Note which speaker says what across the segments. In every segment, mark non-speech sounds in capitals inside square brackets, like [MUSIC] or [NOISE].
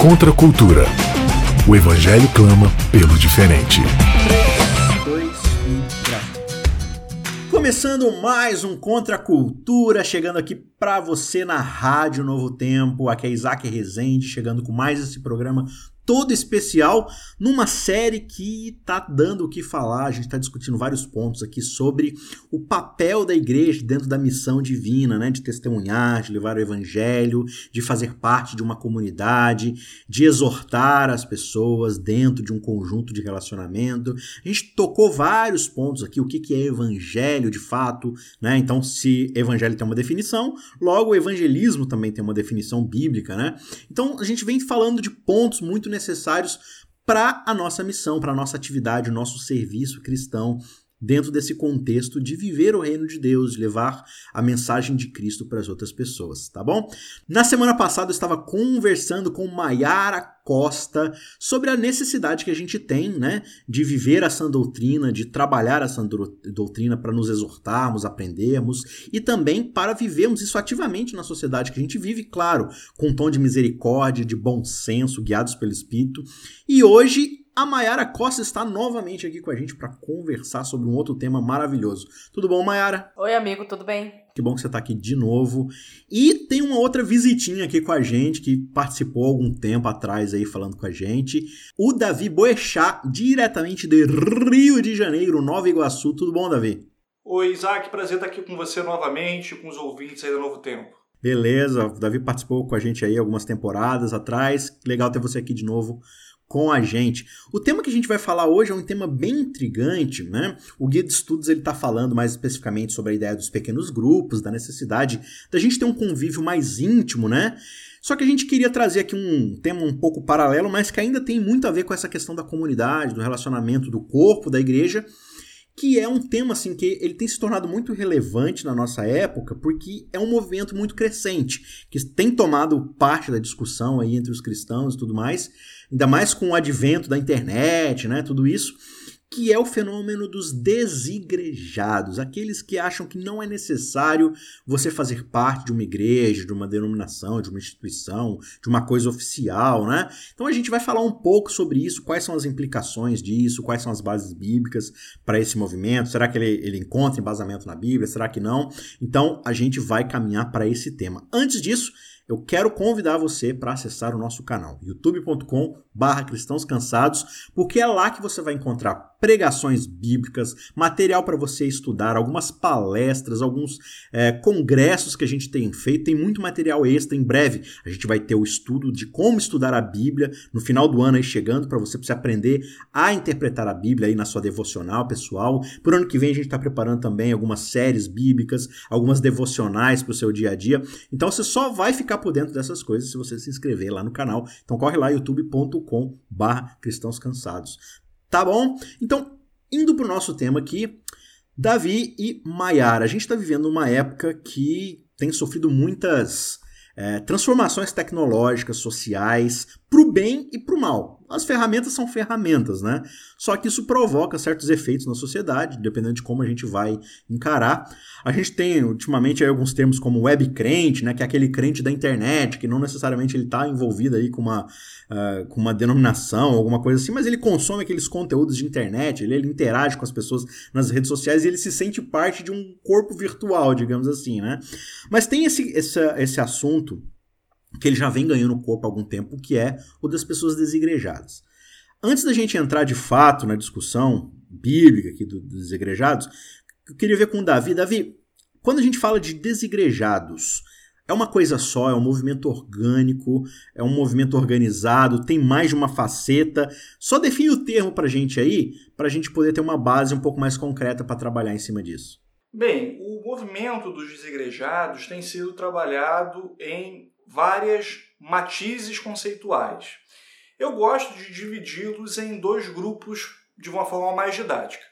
Speaker 1: Contra a cultura. O Evangelho clama pelo diferente.
Speaker 2: 3, 2, 1, Começando mais um Contra a Cultura, chegando aqui para você na Rádio Novo Tempo. Aqui é Isaac Rezende, chegando com mais esse programa todo especial numa série que tá dando o que falar. A gente está discutindo vários pontos aqui sobre o papel da igreja dentro da missão divina, né? De testemunhar, de levar o evangelho, de fazer parte de uma comunidade, de exortar as pessoas dentro de um conjunto de relacionamento. A gente tocou vários pontos aqui, o que, que é evangelho de fato, né? Então, se evangelho tem uma definição, logo o evangelismo também tem uma definição bíblica, né? Então, a gente vem falando de pontos muito necessários para a nossa missão, para a nossa atividade, o nosso serviço cristão dentro desse contexto de viver o reino de Deus, de levar a mensagem de Cristo para as outras pessoas, tá bom? Na semana passada eu estava conversando com Maiara Costa sobre a necessidade que a gente tem, né, de viver a sã doutrina, de trabalhar a sã doutrina para nos exortarmos, aprendermos e também para vivermos isso ativamente na sociedade que a gente vive, claro, com um tom de misericórdia, de bom senso, guiados pelo Espírito. E hoje a Mayara Costa está novamente aqui com a gente para conversar sobre um outro tema maravilhoso. Tudo bom, Mayara?
Speaker 3: Oi, amigo, tudo bem?
Speaker 2: Que bom que você está aqui de novo. E tem uma outra visitinha aqui com a gente que participou algum tempo atrás aí falando com a gente. O Davi Boechat, diretamente de Rio de Janeiro, Nova Iguaçu. Tudo bom, Davi?
Speaker 4: Oi, Isaac, prazer estar aqui com você novamente, com os ouvintes aí do Novo Tempo.
Speaker 2: Beleza, o Davi participou com a gente aí algumas temporadas atrás. Legal ter você aqui de novo com a gente. O tema que a gente vai falar hoje é um tema bem intrigante, né? O guia de estudos ele está falando mais especificamente sobre a ideia dos pequenos grupos, da necessidade da gente ter um convívio mais íntimo, né? Só que a gente queria trazer aqui um tema um pouco paralelo, mas que ainda tem muito a ver com essa questão da comunidade, do relacionamento do corpo, da igreja, que é um tema assim que ele tem se tornado muito relevante na nossa época, porque é um movimento muito crescente, que tem tomado parte da discussão aí entre os cristãos e tudo mais, ainda mais com o advento da internet, né, tudo isso que é o fenômeno dos desigrejados, aqueles que acham que não é necessário você fazer parte de uma igreja, de uma denominação, de uma instituição, de uma coisa oficial, né? Então a gente vai falar um pouco sobre isso, quais são as implicações disso, quais são as bases bíblicas para esse movimento, será que ele, ele encontra embasamento na Bíblia, será que não? Então a gente vai caminhar para esse tema. Antes disso, eu quero convidar você para acessar o nosso canal, youtube.com barra cristãos cansados, porque é lá que você vai encontrar pregações bíblicas, material para você estudar, algumas palestras, alguns é, congressos que a gente tem feito, tem muito material extra. Em breve a gente vai ter o estudo de como estudar a Bíblia no final do ano aí chegando para você, você aprender a interpretar a Bíblia aí na sua devocional pessoal. Por ano que vem a gente está preparando também algumas séries bíblicas, algumas devocionais para o seu dia a dia. Então você só vai ficar por dentro dessas coisas se você se inscrever lá no canal. Então corre lá youtube.com cristãos cansados. Tá bom? Então, indo para o nosso tema aqui, Davi e Maiara. A gente está vivendo uma época que tem sofrido muitas é, transformações tecnológicas, sociais, para o bem e para o mal. As ferramentas são ferramentas, né? Só que isso provoca certos efeitos na sociedade, dependendo de como a gente vai encarar. A gente tem ultimamente alguns termos como web crente, né? Que é aquele crente da internet, que não necessariamente ele está envolvido aí com uma, uh, com uma denominação, alguma coisa assim, mas ele consome aqueles conteúdos de internet, ele, ele interage com as pessoas nas redes sociais e ele se sente parte de um corpo virtual, digamos assim, né? Mas tem esse, esse, esse assunto que ele já vem ganhando corpo há algum tempo, que é o das pessoas desigrejadas. Antes da gente entrar de fato na discussão bíblica aqui dos desigrejados, eu queria ver com o Davi. Davi, quando a gente fala de desigrejados, é uma coisa só, é um movimento orgânico, é um movimento organizado, tem mais de uma faceta. Só define o termo para a gente aí, para a gente poder ter uma base um pouco mais concreta para trabalhar em cima disso.
Speaker 4: Bem, o movimento dos desigrejados tem sido trabalhado em várias matizes conceituais. Eu gosto de dividi-los em dois grupos de uma forma mais didática.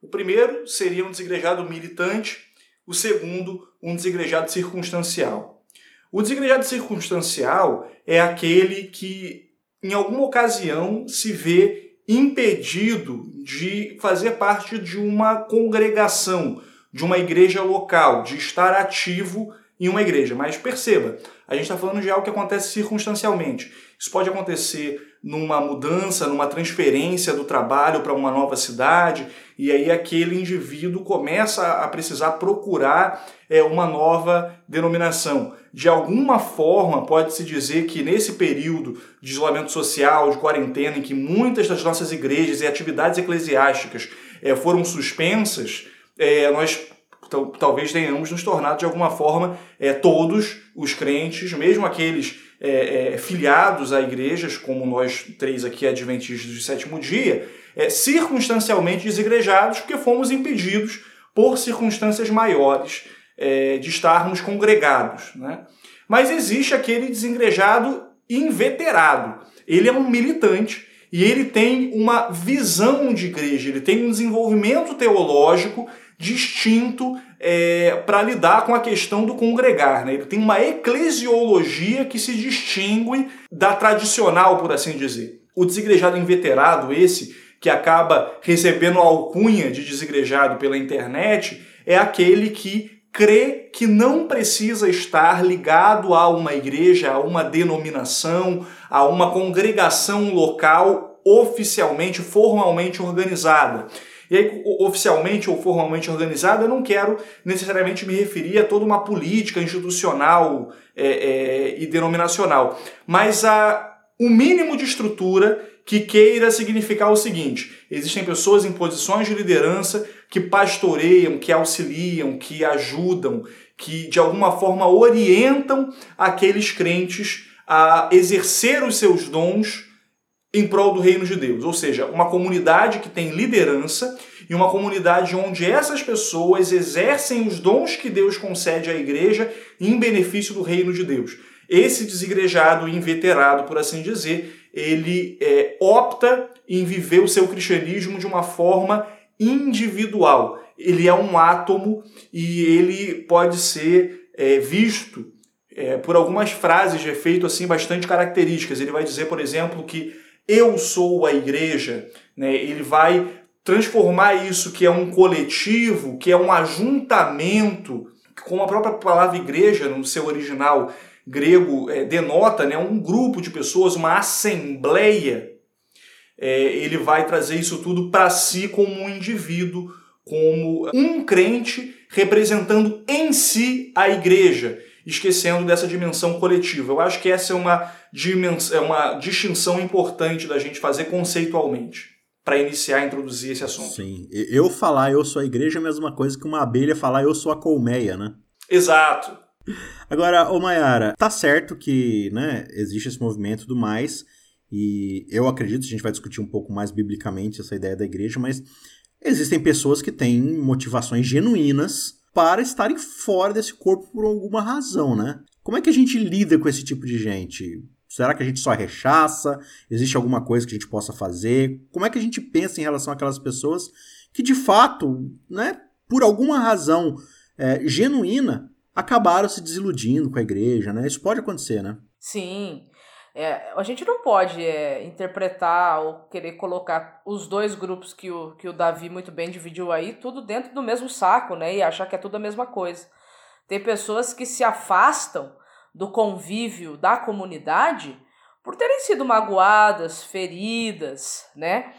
Speaker 4: O primeiro seria um desigrejado militante, o segundo, um desigrejado circunstancial. O desigrejado circunstancial é aquele que, em alguma ocasião, se vê impedido de fazer parte de uma congregação, de uma igreja local, de estar ativo em uma igreja. Mas perceba, a gente está falando de algo que acontece circunstancialmente. Isso pode acontecer numa mudança, numa transferência do trabalho para uma nova cidade, e aí aquele indivíduo começa a precisar procurar é, uma nova denominação. De alguma forma, pode-se dizer que nesse período de isolamento social, de quarentena, em que muitas das nossas igrejas e atividades eclesiásticas é, foram suspensas, é, nós talvez tenhamos nos tornado de alguma forma é, todos os crentes, mesmo aqueles é, é, filiados a igrejas, como nós três aqui adventistas de sétimo dia, é, circunstancialmente desigrejados, porque fomos impedidos por circunstâncias maiores é, de estarmos congregados. Né? Mas existe aquele desengrejado inveterado. Ele é um militante e ele tem uma visão de igreja, ele tem um desenvolvimento teológico distinto é, para lidar com a questão do congregar. Né? Ele tem uma eclesiologia que se distingue da tradicional, por assim dizer. O desigrejado inveterado, esse que acaba recebendo a alcunha de desigrejado pela internet, é aquele que crê que não precisa estar ligado a uma igreja, a uma denominação, a uma congregação local oficialmente, formalmente organizada. E aí, oficialmente ou formalmente organizada, eu não quero necessariamente me referir a toda uma política institucional é, é, e denominacional, mas a o um mínimo de estrutura que queira significar o seguinte: existem pessoas em posições de liderança que pastoreiam, que auxiliam, que ajudam, que de alguma forma orientam aqueles crentes a exercer os seus dons em prol do reino de Deus. Ou seja, uma comunidade que tem liderança e uma comunidade onde essas pessoas exercem os dons que Deus concede à igreja em benefício do reino de Deus. Esse desigrejado, inveterado, por assim dizer, ele é, opta em viver o seu cristianismo de uma forma individual. Ele é um átomo e ele pode ser é, visto é, por algumas frases de efeito assim bastante características. Ele vai dizer, por exemplo, que eu sou a igreja, né? ele vai transformar isso que é um coletivo, que é um ajuntamento, como a própria palavra igreja no seu original grego é, denota, né, um grupo de pessoas, uma assembleia, é, ele vai trazer isso tudo para si como um indivíduo, como um crente representando em si a igreja esquecendo dessa dimensão coletiva. Eu acho que essa é uma, dimensão, é uma distinção importante da gente fazer conceitualmente para iniciar a introduzir esse assunto.
Speaker 2: Sim. Eu falar eu sou a igreja é a mesma coisa que uma abelha falar eu sou a colmeia, né?
Speaker 4: Exato.
Speaker 2: Agora, ô Mayara, tá certo que né, existe esse movimento tudo mais, e eu acredito, a gente vai discutir um pouco mais biblicamente essa ideia da igreja, mas existem pessoas que têm motivações genuínas para estarem fora desse corpo por alguma razão, né? Como é que a gente lida com esse tipo de gente? Será que a gente só rechaça? Existe alguma coisa que a gente possa fazer? Como é que a gente pensa em relação àquelas pessoas que, de fato, né, por alguma razão é, genuína, acabaram se desiludindo com a igreja, né? Isso pode acontecer, né?
Speaker 3: Sim. É, a gente não pode é, interpretar ou querer colocar os dois grupos que o, que o Davi muito bem dividiu aí, tudo dentro do mesmo saco, né? E achar que é tudo a mesma coisa. Tem pessoas que se afastam do convívio da comunidade por terem sido magoadas, feridas, né?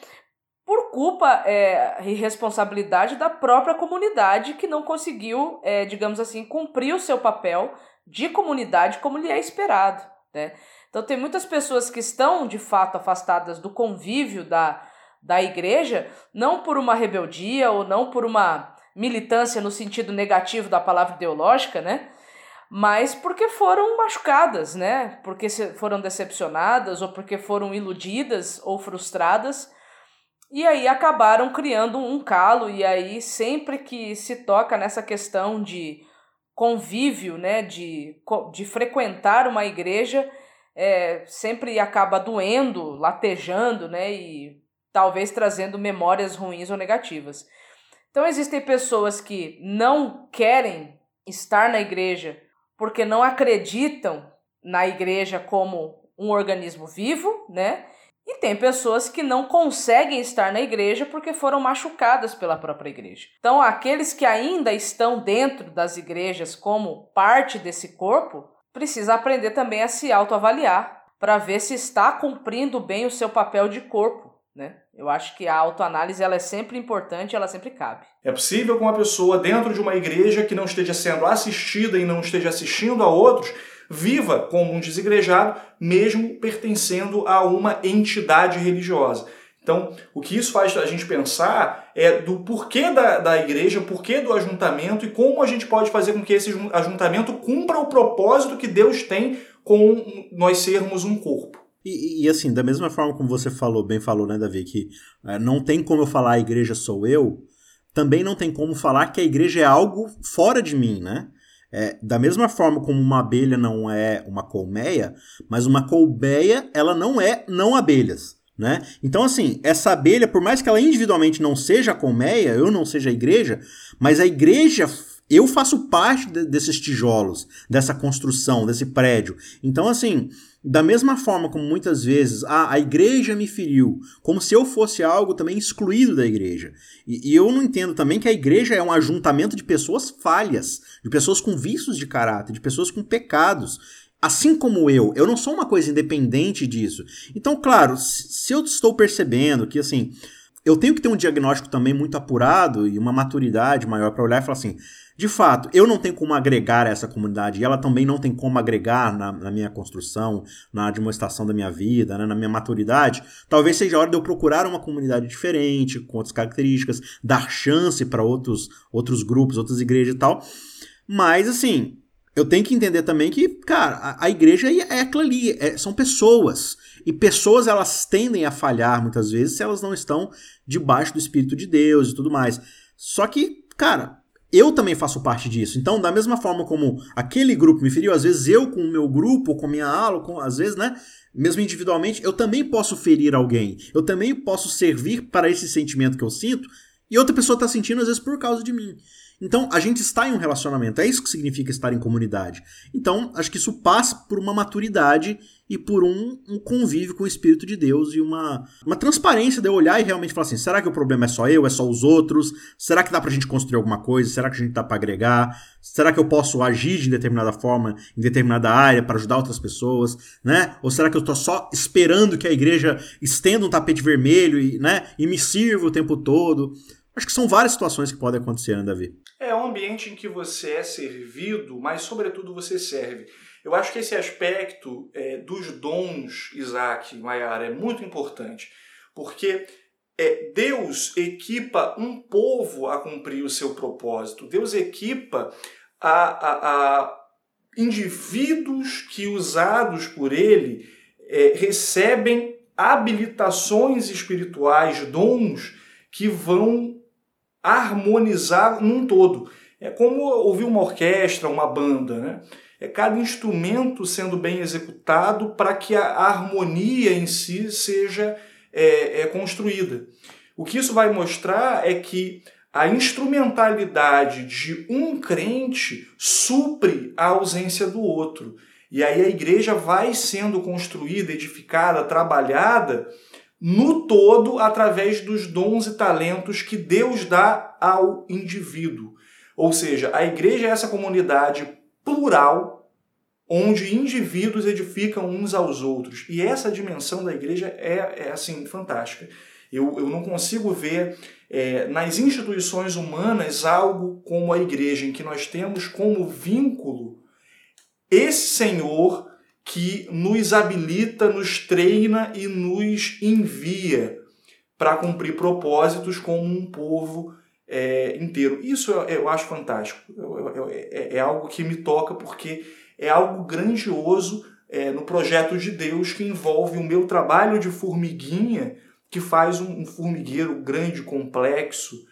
Speaker 3: Por culpa é, e responsabilidade da própria comunidade que não conseguiu, é, digamos assim, cumprir o seu papel de comunidade como lhe é esperado, né? Então, tem muitas pessoas que estão de fato afastadas do convívio da, da igreja, não por uma rebeldia ou não por uma militância no sentido negativo da palavra ideológica, né? Mas porque foram machucadas, né? Porque foram decepcionadas ou porque foram iludidas ou frustradas. E aí acabaram criando um calo e aí sempre que se toca nessa questão de convívio, né, de, de frequentar uma igreja, é, sempre acaba doendo, latejando, né? E talvez trazendo memórias ruins ou negativas. Então existem pessoas que não querem estar na igreja porque não acreditam na igreja como um organismo vivo, né? E tem pessoas que não conseguem estar na igreja porque foram machucadas pela própria igreja. Então, aqueles que ainda estão dentro das igrejas como parte desse corpo, precisa aprender também a se autoavaliar para ver se está cumprindo bem o seu papel de corpo, né? Eu acho que a autoanálise ela é sempre importante, ela sempre cabe.
Speaker 4: É possível que uma pessoa dentro de uma igreja que não esteja sendo assistida e não esteja assistindo a outros viva como um desigrejado, mesmo pertencendo a uma entidade religiosa. Então, o que isso faz a gente pensar é do porquê da, da igreja, porquê do ajuntamento e como a gente pode fazer com que esse ajuntamento cumpra o propósito que Deus tem com nós sermos um corpo.
Speaker 2: E, e, assim, da mesma forma como você falou, bem falou, né, Davi, que é, não tem como eu falar a igreja sou eu, também não tem como falar que a igreja é algo fora de mim, né? É, da mesma forma como uma abelha não é uma colmeia, mas uma colmeia ela não é não abelhas. Né? Então, assim, essa abelha, por mais que ela individualmente não seja a colmeia, eu não seja a igreja, mas a igreja, eu faço parte de, desses tijolos, dessa construção, desse prédio. Então, assim, da mesma forma como muitas vezes ah, a igreja me feriu, como se eu fosse algo também excluído da igreja. E, e, eu não entendo também que a igreja é um ajuntamento de pessoas falhas, de pessoas com vícios de caráter, de pessoas com pecados. Assim como eu, eu não sou uma coisa independente disso. Então, claro, se eu estou percebendo que assim, eu tenho que ter um diagnóstico também muito apurado e uma maturidade maior para olhar e falar assim: de fato, eu não tenho como agregar a essa comunidade e ela também não tem como agregar na, na minha construção, na demonstração da minha vida, né, na minha maturidade. Talvez seja a hora de eu procurar uma comunidade diferente, com outras características, dar chance para outros, outros grupos, outras igrejas e tal. Mas, assim, eu tenho que entender também que, cara, a, a igreja é aquilo ali, é, são pessoas. E pessoas, elas tendem a falhar muitas vezes se elas não estão debaixo do Espírito de Deus e tudo mais. Só que, cara, eu também faço parte disso. Então, da mesma forma como aquele grupo me feriu, às vezes eu com o meu grupo, com a minha aula, com, às vezes, né? Mesmo individualmente, eu também posso ferir alguém. Eu também posso servir para esse sentimento que eu sinto e outra pessoa está sentindo, às vezes, por causa de mim. Então, a gente está em um relacionamento, é isso que significa estar em comunidade. Então, acho que isso passa por uma maturidade e por um, um, convívio com o Espírito de Deus e uma, uma transparência de eu olhar e realmente falar assim: será que o problema é só eu, é só os outros? Será que dá pra gente construir alguma coisa? Será que a gente dá pra agregar? Será que eu posso agir de determinada forma, em determinada área, para ajudar outras pessoas? Né? Ou será que eu tô só esperando que a igreja estenda um tapete vermelho e, né, e me sirva o tempo todo? Acho que são várias situações que podem acontecer, né, Davi?
Speaker 4: É um ambiente em que você é servido, mas sobretudo você serve. Eu acho que esse aspecto é, dos dons, Isaac Maiara, é muito importante, porque é, Deus equipa um povo a cumprir o seu propósito. Deus equipa a, a, a indivíduos que, usados por Ele, é, recebem habilitações espirituais, dons que vão harmonizar num todo. É como ouvir uma orquestra, uma banda, né? é cada instrumento sendo bem executado para que a harmonia em si seja é, é construída. O que isso vai mostrar é que a instrumentalidade de um crente supre a ausência do outro. E aí a igreja vai sendo construída, edificada, trabalhada no todo através dos dons e talentos que Deus dá ao indivíduo. Ou seja, a igreja é essa comunidade plural, onde indivíduos edificam uns aos outros. E essa dimensão da igreja é, é assim, fantástica. Eu, eu não consigo ver é, nas instituições humanas algo como a igreja, em que nós temos como vínculo esse Senhor que nos habilita, nos treina e nos envia para cumprir propósitos como um povo é, inteiro. Isso eu, eu acho fantástico. Eu, eu, é, é, algo que me toca porque é algo grandioso é, no projeto de Deus que envolve o meu trabalho de formiguinha, que faz um, um formigueiro grande, complexo.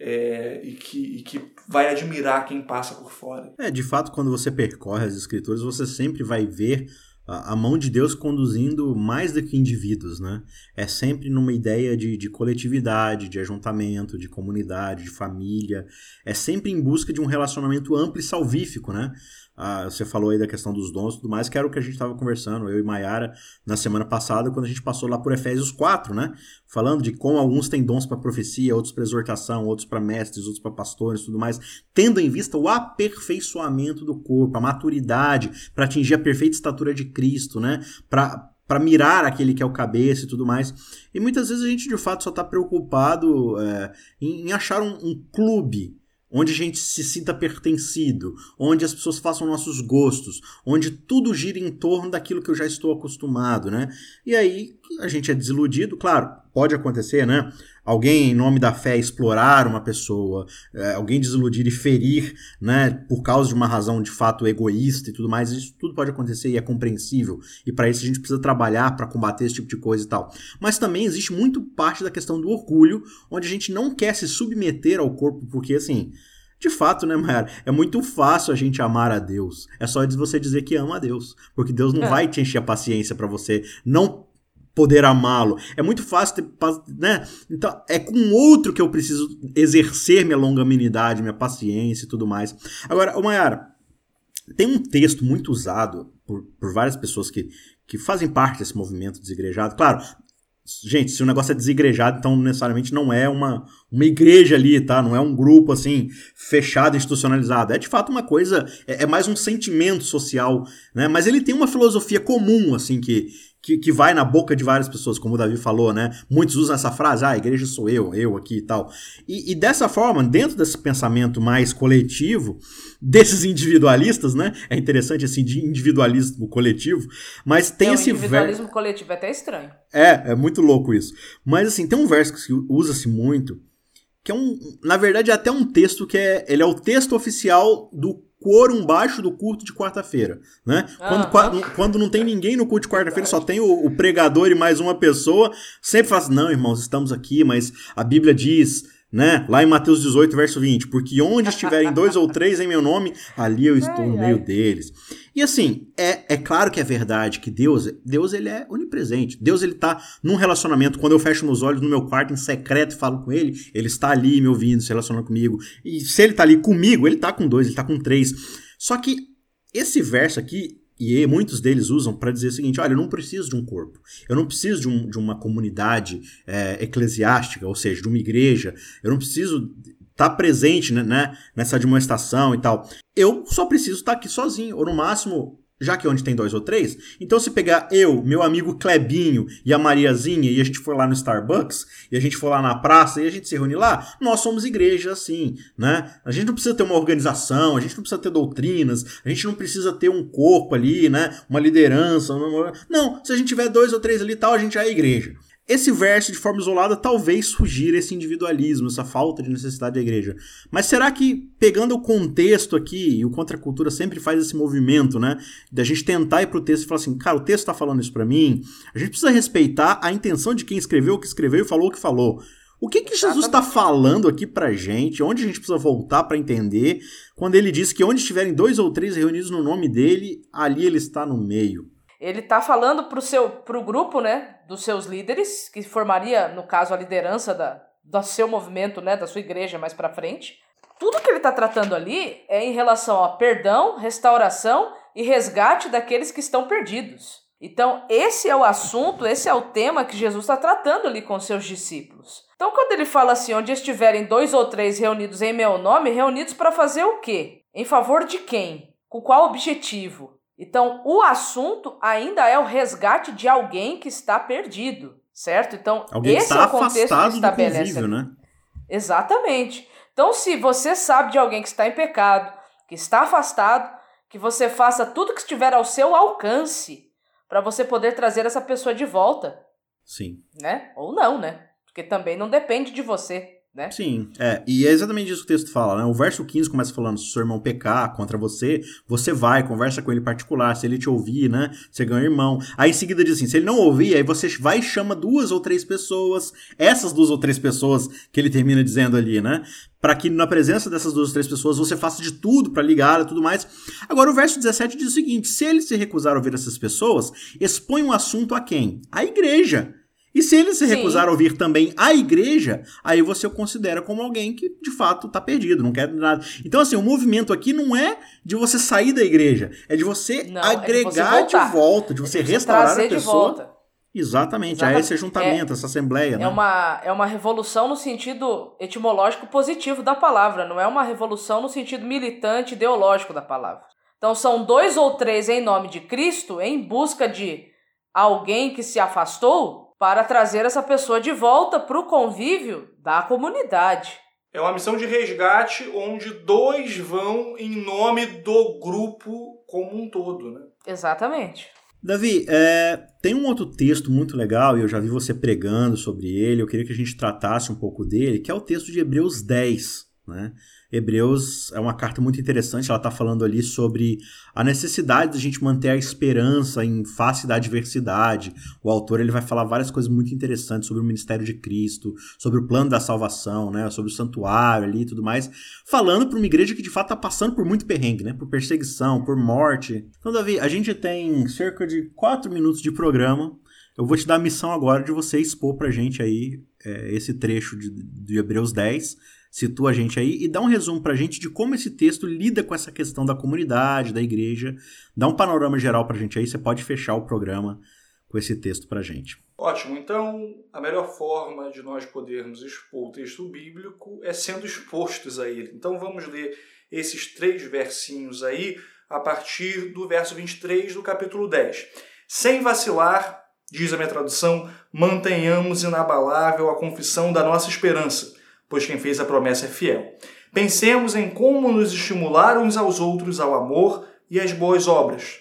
Speaker 4: É, e, que, e que vai admirar quem passa por fora.
Speaker 2: É, de fato, quando você percorre as escrituras, você sempre vai ver a mão de Deus conduzindo mais do que indivíduos, né? É sempre numa ideia de, de coletividade, de ajuntamento, de comunidade, de família. É sempre em busca de um relacionamento amplo e salvífico, né? ah, você falou aí da questão dos dons e tudo mais, que era o que a gente estava conversando, eu e Mayara, na semana passada, quando a gente passou lá por Efésios 4, né? Falando de como alguns têm dons para profecia, outros para exortação, outros para mestres, outros para pastores tudo mais, tendo em vista o aperfeiçoamento do corpo, a maturidade, para atingir a perfeita estatura de Cristo, né? Para para mirar aquele que é o cabeça e tudo mais. E muitas vezes a gente de fato só está preocupado é, em, em, achar um, um clube onde a gente se sinta pertencido, onde as pessoas façam nossos gostos, onde tudo gira em torno daquilo que eu já estou acostumado, né? E aí a gente é desiludido, claro, pode acontecer, né? Alguém em nome da fé explorar uma pessoa, é, alguém desiludir e ferir, né? Por causa de uma razão de fato egoísta e tudo mais, isso tudo pode acontecer e é compreensível. E para isso a gente precisa trabalhar para combater esse tipo de coisa e tal. Mas também existe muito parte da questão do orgulho, onde a gente não quer se submeter ao corpo, porque assim. De fato, né, Mayara? É muito fácil a gente amar a Deus. É só você dizer que ama a Deus. Porque Deus não é. vai te encher a paciência para você não poder amá-lo. É muito fácil, ter, né? Então, é com outro que eu preciso exercer minha longanimidade, minha paciência e tudo mais. Agora, Mayara, tem um texto muito usado por, por várias pessoas que, que fazem parte desse movimento desigrejado. Claro, gente, se o negócio é desigrejado, então necessariamente não é uma, uma igreja ali, tá? Não é um grupo assim fechado, institucionalizado. É de fato uma coisa, é, é mais um sentimento social, né? Mas ele tem uma filosofia comum, assim, que, que, que vai na boca de várias pessoas, como o Davi falou, né? Muitos usam essa frase, ah, a igreja sou eu, eu aqui e tal. E, e dessa forma, dentro desse pensamento mais coletivo, [LAUGHS] desses individualistas, né? É interessante assim, de individualismo coletivo, mas tem é, esse
Speaker 3: individualismo ver... coletivo é até estranho.
Speaker 2: É, é muito louco isso. Mas assim, tem um verso que usa-se muito, que é um, na verdade, é até um texto que é, ele é o texto oficial do quórum baixo do culto de quarta-feira, né? Quando, quando, quando, não tem ninguém no culto de quarta-feira, só tem o, o, pregador e mais uma pessoa, sempre faz, não, irmãos, estamos aqui, mas a Bíblia diz, né? Lá em Mateus 18, verso 20, porque onde estiverem dois ou três em meu nome, ali eu estou ai, no meio ai. deles. E assim, é, é claro que é verdade que Deus, Deus ele é onipresente. Deus ele tá num relacionamento, quando eu fecho meus olhos no meu quarto em secreto e falo com ele, ele está ali me ouvindo, se relacionando comigo. E se ele está ali comigo, ele está com dois, ele está com três. Só que esse verso aqui, e muitos deles usam para dizer o seguinte: olha, eu não preciso de um corpo, eu não preciso de, um, de uma comunidade é, eclesiástica, ou seja, de uma igreja, eu não preciso tá presente né, né, nessa admoestação e tal. Eu só preciso estar tá aqui sozinho, ou no máximo, já que onde tem dois ou três, então se pegar eu, meu amigo Clebinho e a Mariazinha e a gente for lá no Starbucks, e a gente for lá na praça e a gente se reunir lá, nós somos igreja assim, né? A gente não precisa ter uma organização, a gente não precisa ter doutrinas, a gente não precisa ter um corpo ali, né? Uma liderança. Não, se a gente tiver dois ou três ali tal, a gente é a igreja. Esse verso, de forma isolada, talvez sugira esse individualismo, essa falta de necessidade da igreja. Mas será que, pegando o contexto aqui, e o Contra a Cultura sempre faz esse movimento, né? Da gente tentar ir pro texto e falar assim, cara, o texto tá falando isso para mim, a gente precisa respeitar a intenção de quem escreveu o que escreveu e falou o que falou. O que, que Jesus está falando aqui pra gente? Onde a gente precisa voltar para entender quando ele diz que onde estiverem dois ou três reunidos no nome dele, ali ele está no meio?
Speaker 3: Ele está falando para o seu pro grupo, né, dos seus líderes, que formaria, no caso, a liderança da, do seu movimento, né, da sua igreja mais para frente. Tudo que ele está tratando ali é em relação a perdão, restauração e resgate daqueles que estão perdidos. Então, esse é o assunto, esse é o tema que Jesus está tratando ali com seus discípulos. Então, quando ele fala assim, onde estiverem dois ou três reunidos em meu nome, reunidos para fazer o quê? Em favor de quem? Com qual objetivo? Então, o assunto ainda é o resgate de alguém que está perdido, certo? Então,
Speaker 2: alguém
Speaker 3: esse
Speaker 2: é
Speaker 3: o contexto que estabelece.
Speaker 2: Convívio, né?
Speaker 3: Exatamente. Então, se você sabe de alguém que está em pecado, que está afastado, que você faça tudo que estiver ao seu alcance para você poder trazer essa pessoa de volta.
Speaker 2: Sim.
Speaker 3: Né? Ou não, né? Porque também não depende de você né?
Speaker 2: Sim, é. E é exatamente isso que o texto fala, né? O verso 15 começa falando: se o seu irmão pecar contra você, você vai, conversa com ele particular. Se ele te ouvir, né? Você ganha um irmão. Aí em seguida diz assim: se ele não ouvir, aí você vai e chama duas ou três pessoas, essas duas ou três pessoas que ele termina dizendo ali, né? Para que na presença dessas duas ou três pessoas você faça de tudo para ligar e tudo mais. Agora o verso 17 diz o seguinte: se ele se recusar a ouvir essas pessoas, expõe um assunto a quem? A igreja. E se ele se recusar a ouvir também a igreja, aí você o considera como alguém que de fato está perdido, não quer nada. Então, assim, o movimento aqui não é de você sair da igreja, é de você não, agregar é de, você de, volta, de você, é de você restaurar a pessoa. Exatamente, Exatamente. é esse ajuntamento, é, essa assembleia.
Speaker 3: É,
Speaker 2: né?
Speaker 3: uma, é uma revolução no sentido etimológico positivo da palavra, não é uma revolução no sentido militante ideológico da palavra. Então são dois ou três em nome de Cristo em busca de alguém que se afastou para trazer essa pessoa de volta para o convívio da comunidade.
Speaker 4: É uma missão de resgate onde dois vão em nome do grupo como um todo, né?
Speaker 3: Exatamente.
Speaker 2: Davi, é, tem um outro texto muito legal, e eu já vi você pregando sobre ele, eu queria que a gente tratasse um pouco dele, que é o texto de Hebreus 10, né? Hebreus é uma carta muito interessante, ela está falando ali sobre a necessidade de a gente manter a esperança em face da adversidade. O autor ele vai falar várias coisas muito interessantes sobre o ministério de Cristo, sobre o plano da salvação, né, sobre o santuário ali e tudo mais, falando para uma igreja que de fato está passando por muito perrengue, né, por perseguição, por morte. Então, Davi, a gente tem cerca de quatro minutos de programa. Eu vou te dar a missão agora de você expor para a gente aí é, esse trecho de, de Hebreus 10 situa a gente aí e dá um resumo para a gente de como esse texto lida com essa questão da comunidade, da igreja. Dá um panorama geral para a gente aí, você pode fechar o programa com esse texto para a gente.
Speaker 4: Ótimo, então a melhor forma de nós podermos expor o texto bíblico é sendo expostos a ele. Então vamos ler esses três versinhos aí a partir do verso 23 do capítulo 10. Sem vacilar, diz a minha tradução, mantenhamos inabalável a confissão da nossa esperança pois quem fez a promessa é fiel. Pensemos em como nos estimular uns aos outros ao amor e às boas obras.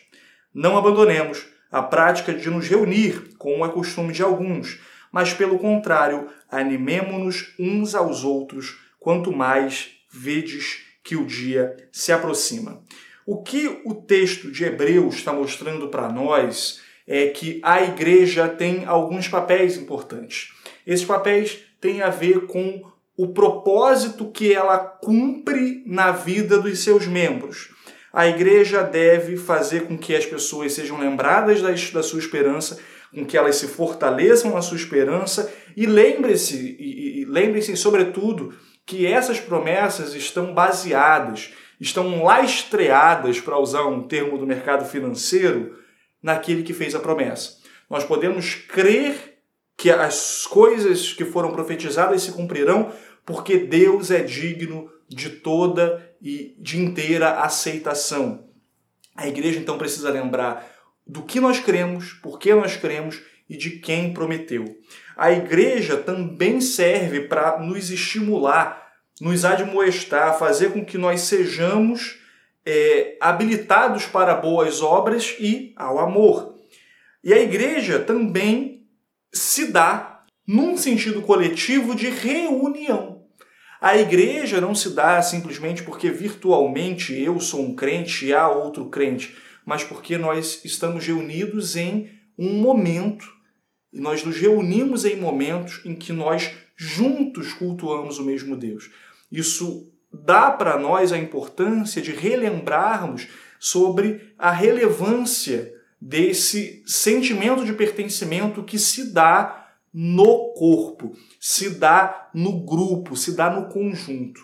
Speaker 4: Não abandonemos a prática de nos reunir, como é costume de alguns, mas pelo contrário, animemo-nos uns aos outros, quanto mais vedes que o dia se aproxima. O que o texto de Hebreus está mostrando para nós é que a igreja tem alguns papéis importantes. Esses papéis têm a ver com o propósito que ela cumpre na vida dos seus membros. A igreja deve fazer com que as pessoas sejam lembradas da, sua esperança, com que elas se fortaleçam na sua esperança e lembre-se, e, e lembre-se sobretudo, que essas promessas estão baseadas, estão lastreadas, para usar um termo do mercado financeiro, naquele que fez a promessa. Nós podemos crer que as coisas que foram profetizadas se cumprirão porque Deus é digno de toda e de inteira aceitação. A igreja então precisa lembrar do que nós cremos, por que nós cremos e de quem prometeu. A igreja também serve para nos estimular, nos admoestar, fazer com que nós sejamos é, habilitados para boas obras e ao amor. E a igreja também se dá num sentido coletivo de reunião. A igreja não se dá simplesmente porque virtualmente eu sou um crente e há outro crente, mas porque nós estamos reunidos em um momento e nós nos reunimos em momentos em que nós juntos cultuamos o mesmo Deus. Isso dá para nós a importância de relembrarmos sobre a relevância desse sentimento de pertencimento que se dá no corpo, se dá no grupo, se dá no conjunto.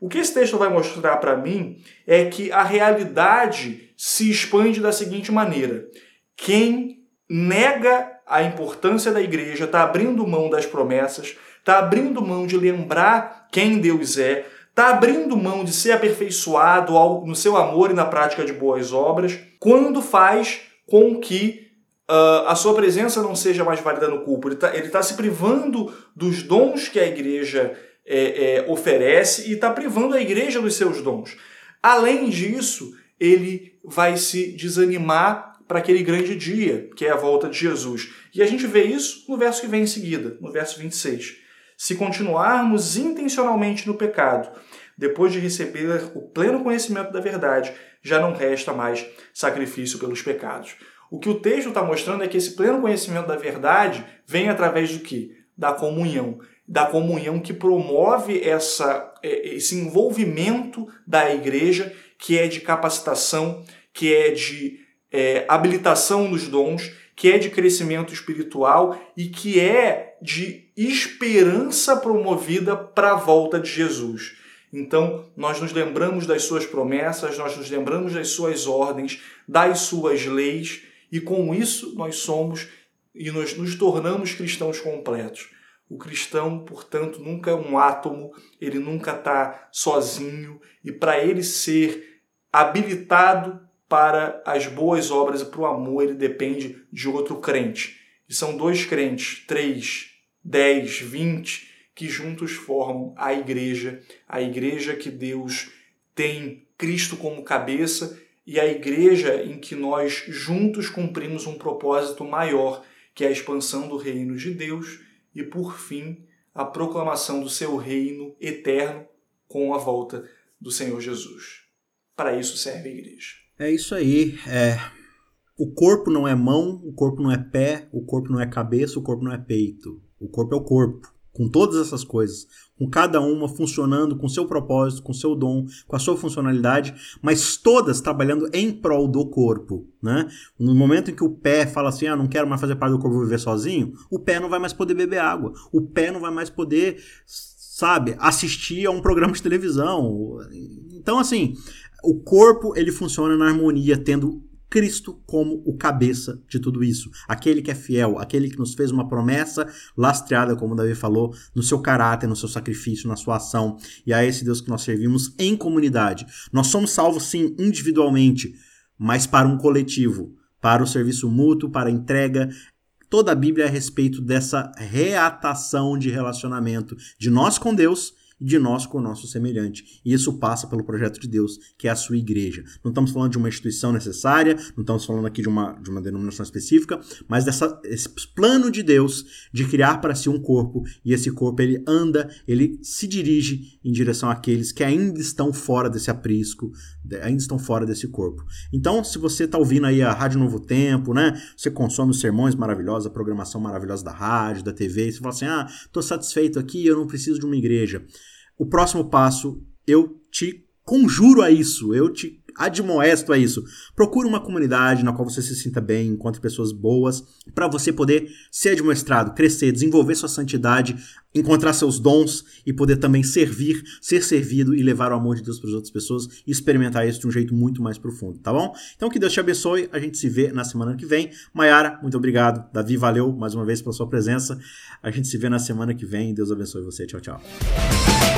Speaker 4: O que esse texto vai mostrar para mim é que a realidade se expande da seguinte maneira: quem nega a importância da igreja está abrindo mão das promessas, está abrindo mão de lembrar quem Deus é, está abrindo mão de ser aperfeiçoado no seu amor e na prática de boas obras, quando faz com que uh, a sua presença não seja mais válida no culto. Ele está tá se privando dos dons que a igreja é, é, oferece e está privando a igreja dos seus dons. Além disso, ele vai se desanimar para aquele grande dia, que é a volta de Jesus. E a gente vê isso no verso que vem em seguida, no verso 26. Se continuarmos intencionalmente no pecado, depois de receber o pleno conhecimento da verdade, já não resta mais sacrifício pelos pecados. O que o texto está mostrando é que esse pleno conhecimento da verdade vem através do que? Da comunhão. Da comunhão que promove essa, é, esse envolvimento da igreja, que é de capacitação, que é de é, habilitação dos dons, que é de crescimento espiritual e que é de esperança promovida para a volta de Jesus. Então, nós nos lembramos das suas promessas, nós nos lembramos das suas ordens, das suas leis, e com isso nós somos e nós nos tornamos cristãos completos. O cristão, portanto, nunca é um átomo, ele nunca está sozinho, e para ele ser habilitado para as boas obras e para o amor, ele depende de outro crente. E são dois crentes, três, dez, vinte, que juntos formam a igreja, a igreja que Deus tem Cristo como cabeça e a igreja em que nós juntos cumprimos um propósito maior, que é a expansão do reino de Deus e, por fim, a proclamação do seu reino eterno com a volta do Senhor Jesus. Para isso serve a igreja.
Speaker 2: É isso aí. É... O corpo não é mão, o corpo não é pé, o corpo não é cabeça, o corpo não é peito. O corpo é o corpo com todas essas coisas, com cada uma funcionando com seu propósito, com seu dom, com a sua funcionalidade, mas todas trabalhando em prol do corpo, né? No momento em que o pé fala assim, ah, não quero mais fazer parte do corpo, vou viver sozinho, o pé não vai mais poder beber água, o pé não vai mais poder, sabe, assistir a um programa de televisão. Então, assim, o corpo ele funciona na harmonia, tendo Cristo como o cabeça de tudo isso. Aquele que é fiel, aquele que nos fez uma promessa lastreada, como Davi falou, no seu caráter, no seu sacrifício, na sua ação. E a esse Deus que nós servimos em comunidade. Nós somos salvos, sim, individualmente, mas para um coletivo, para o serviço mútuo, para a entrega. Toda a Bíblia é a respeito dessa reatação de relacionamento de nós com Deus de nós com o nosso semelhante. E isso passa pelo projeto de Deus, que é a sua igreja. Não estamos falando de uma instituição necessária, não estamos falando aqui de uma, de uma denominação específica, mas dessa, esse plano de Deus de criar para si um corpo, e esse corpo ele anda, ele se dirige em direção àqueles que ainda estão fora desse aprisco, ainda estão fora desse corpo. Então, se você está ouvindo aí a Rádio Novo Tempo, né? Você consome os sermões maravilhosos, a programação maravilhosa da rádio, da TV, e você fala assim: ah, estou satisfeito aqui, eu não preciso de uma igreja. O próximo passo, eu te conjuro a isso, eu te admoesto a isso. Procure uma comunidade na qual você se sinta bem, encontre pessoas boas, para você poder ser admoestrado, crescer, desenvolver sua santidade, encontrar seus dons e poder também servir, ser servido e levar o amor de Deus para as outras pessoas e experimentar isso de um jeito muito mais profundo, tá bom? Então que Deus te abençoe, a gente se vê na semana que vem. Maiara, muito obrigado. Davi, valeu mais uma vez pela sua presença. A gente se vê na semana que vem. Deus abençoe você. Tchau, tchau.